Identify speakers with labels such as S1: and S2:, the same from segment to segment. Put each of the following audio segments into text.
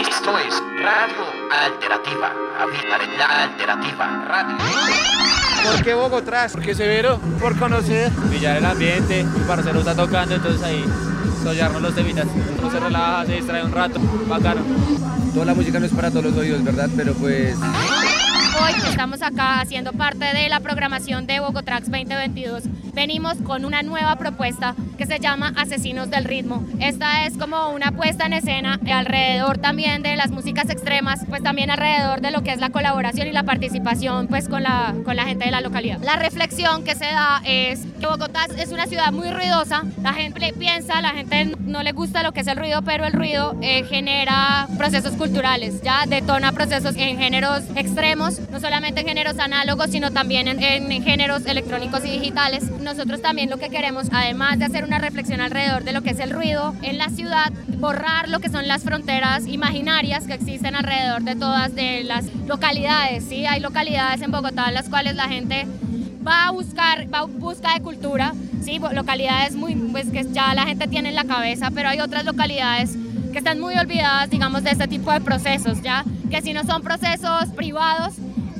S1: Esto es Radio Alternativa. La Alternativa Radio.
S2: ¿Por qué Bogotá?
S3: Porque severo.
S2: Por conocer.
S3: Pillar el ambiente. Mi parcero está tocando, entonces ahí sollarnos los temitas. Uno se relaja, se distrae un rato. Bacano.
S4: Toda la música no es para todos los oídos, ¿verdad? Pero pues
S5: Hoy estamos acá haciendo parte de la programación de Bogotrax 2022, venimos con una nueva propuesta que se llama Asesinos del Ritmo. Esta es como una puesta en escena alrededor también de las músicas extremas, pues también alrededor de lo que es la colaboración y la participación pues con la, con la gente de la localidad. La reflexión que se da es que Bogotá es una ciudad muy ruidosa, la gente piensa, la gente no le gusta lo que es el ruido, pero el ruido eh, genera procesos culturales, ya detona procesos en géneros extremos no solamente en géneros análogos, sino también en, géneros electrónicos y digitales. Nosotros también lo que queremos, además de hacer una reflexión alrededor de lo que es el ruido en la ciudad, borrar lo que son las fronteras imaginarias que existen alrededor de todas de las localidades. ¿sí? Hay localidades en Bogotá en las cuales la gente va a buscar, va a busca de cultura, ¿sí? localidades muy, pues, que ya la gente tiene en la cabeza, pero hay otras localidades que están muy olvidadas, digamos, de este tipo de procesos, ¿ya? Que si no son procesos privados,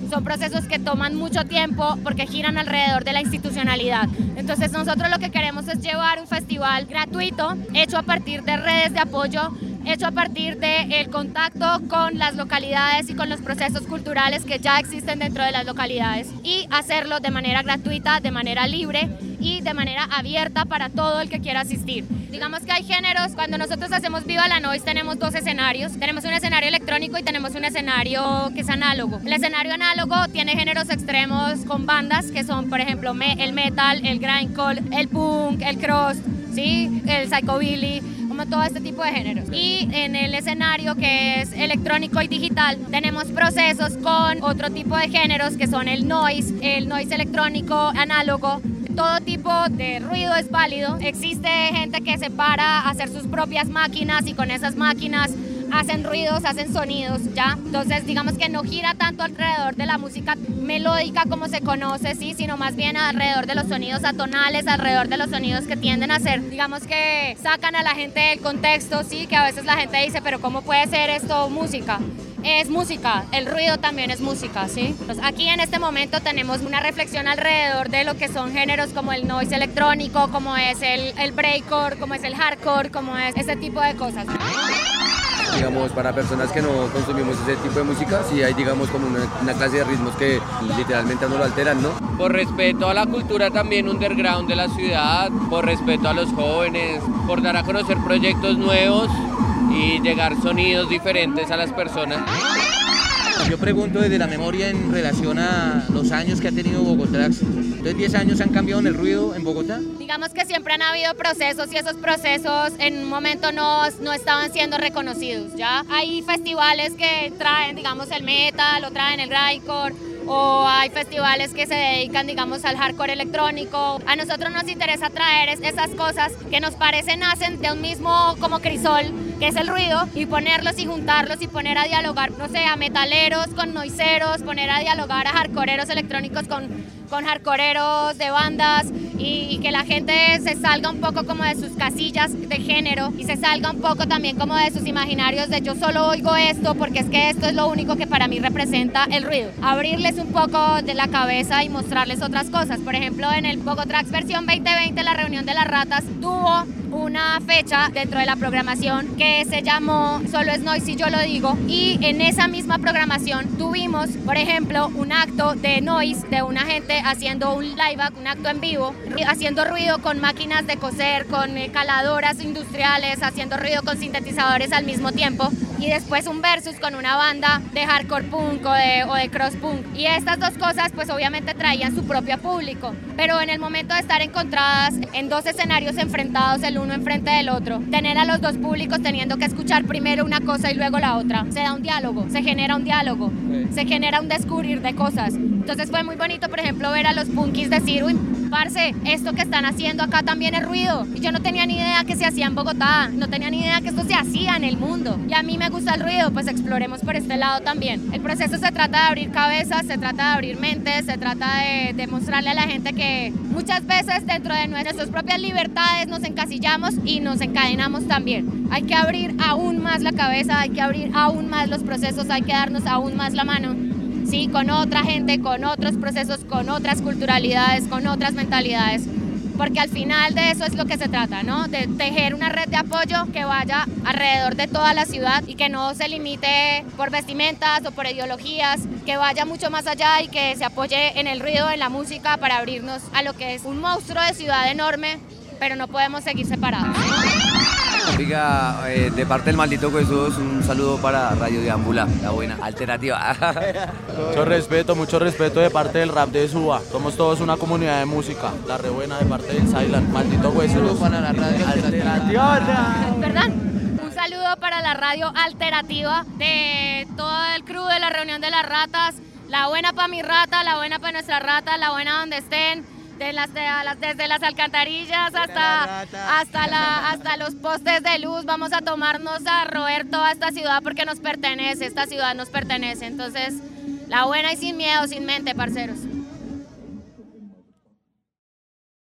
S5: son procesos que toman mucho tiempo porque giran alrededor de la institucionalidad. Entonces nosotros lo que queremos es llevar un festival gratuito hecho a partir de redes de apoyo hecho a partir del el contacto con las localidades y con los procesos culturales que ya existen dentro de las localidades y hacerlo de manera gratuita, de manera libre y de manera abierta para todo el que quiera asistir. Digamos que hay géneros, cuando nosotros hacemos Viva la Noise tenemos dos escenarios, tenemos un escenario electrónico y tenemos un escenario que es análogo. El escenario análogo tiene géneros extremos con bandas que son, por ejemplo, el metal, el grindcore, el punk, el cross, ¿sí? el psychobilly, como todo este tipo de géneros. Y en el escenario que es electrónico y digital tenemos procesos con otro tipo de géneros que son el noise, el noise electrónico análogo, todo tipo de ruido es válido. Existe gente que se para a hacer sus propias máquinas y con esas máquinas hacen ruidos, hacen sonidos, ¿ya? Entonces, digamos que no gira tanto alrededor de la música melódica como se conoce, ¿sí? Sino más bien alrededor de los sonidos atonales, alrededor de los sonidos que tienden a ser, digamos que sacan a la gente del contexto, ¿sí? Que a veces la gente dice, pero ¿cómo puede ser esto música? Es música, el ruido también es música, ¿sí? aquí en este momento tenemos una reflexión alrededor de lo que son géneros como el noise electrónico, como es el, el breakcore, como es el hardcore, como es ese tipo de cosas
S4: digamos, para personas que no consumimos ese tipo de música, sí hay, digamos, como una, clase de ritmos que literalmente no lo alteran, ¿no?
S3: Por respeto a la cultura también underground de la ciudad, por respeto a los jóvenes, por dar a conocer proyectos nuevos y llegar sonidos diferentes a las personas.
S2: Yo pregunto desde la memoria en relación a los años que ha tenido Bogotá. Entonces, 10 años han cambiado en el ruido en Bogotá.
S5: Digamos que siempre han habido procesos y esos procesos en un momento no, no estaban siendo reconocidos. Ya hay festivales que traen, digamos, el metal o traen el grindcore o hay festivales que se dedican, digamos, al hardcore electrónico. A nosotros nos interesa traer esas cosas que nos parecen nacen de un mismo como crisol, que es el ruido, y ponerlos y juntarlos y poner a dialogar, no sé, a metaleros con noiseros, poner a dialogar a hardcoreeros electrónicos con con de bandas y, que la gente se salga un poco como de sus casillas de género y se salga un poco también como de sus imaginarios de yo solo oigo esto porque es que esto es lo único que para mí representa el ruido. Abrirles un poco de la cabeza y mostrarles otras cosas. Por ejemplo, en el Bogotrax versión 2020, la reunión de las ratas tuvo una fecha dentro de la programación que se llamó Solo es Noise si yo lo digo y en esa misma programación tuvimos, por ejemplo, un acto de noise de una gente haciendo un live un acto en vivo, haciendo ruido con máquinas de coser, con eh, caladoras industriales, haciendo ruido con sintetizadores al mismo tiempo. Y después un versus con una banda de hardcore punk o de, o de cross punk. Y estas dos cosas pues obviamente traían su propio público, pero en el momento de estar encontradas en dos escenarios enfrentados el uno enfrente del otro, tener a los dos públicos teniendo que escuchar primero una cosa y luego la otra, se da un diálogo, se genera un diálogo, se genera un descubrir de cosas. Entonces fue muy bonito, por ejemplo, ver a los punkis decir, uy, parce, esto que están haciendo acá también es ruido. Y yo no tenía ni idea que se hacía en Bogotá, no tenía ni idea que esto se hacía en el mundo. Y a mí me gusta el ruido, pues exploremos por este lado también. El proceso se trata de abrir cabezas, se trata de abrir mentes, se trata de demostrarle a la gente que muchas veces dentro de nuestras propias libertades nos encasillamos y nos encadenamos también. Hay que abrir aún más la cabeza, hay que abrir aún más los procesos, hay que darnos aún más la mano ¿sí? con otra gente, con otros procesos, con otras culturalidades, con otras mentalidades. Porque al final de eso es lo que se trata, ¿no? De tejer una red de apoyo que vaya alrededor de toda la ciudad y que no se limite por vestimentas o por ideologías, que vaya mucho más allá y que se apoye en el ruido, en la música para abrirnos a lo que es un monstruo de ciudad enorme, pero no podemos seguir separados.
S4: Oiga, eh, de parte del maldito Jesús, un saludo para Radio Diámbula, la buena alternativa.
S6: mucho respeto, mucho respeto de parte del rap de Suba. Somos todos una comunidad de música. La re buena de parte del Silent, maldito Jesús.
S2: para la radio alternativa.
S5: ¿Verdad? Un saludo para la radio alternativa de todo el crew de la reunión de las ratas. La buena para mi rata, la buena para nuestra rata, la buena donde estén de las, desde las alcantarillas hasta, hasta, la, hasta los postes de luz. Vamos a tomarnos a roer toda esta ciudad porque nos pertenece, esta ciudad nos pertenece. Entonces, la buena y sin miedo, sin mente, parceros.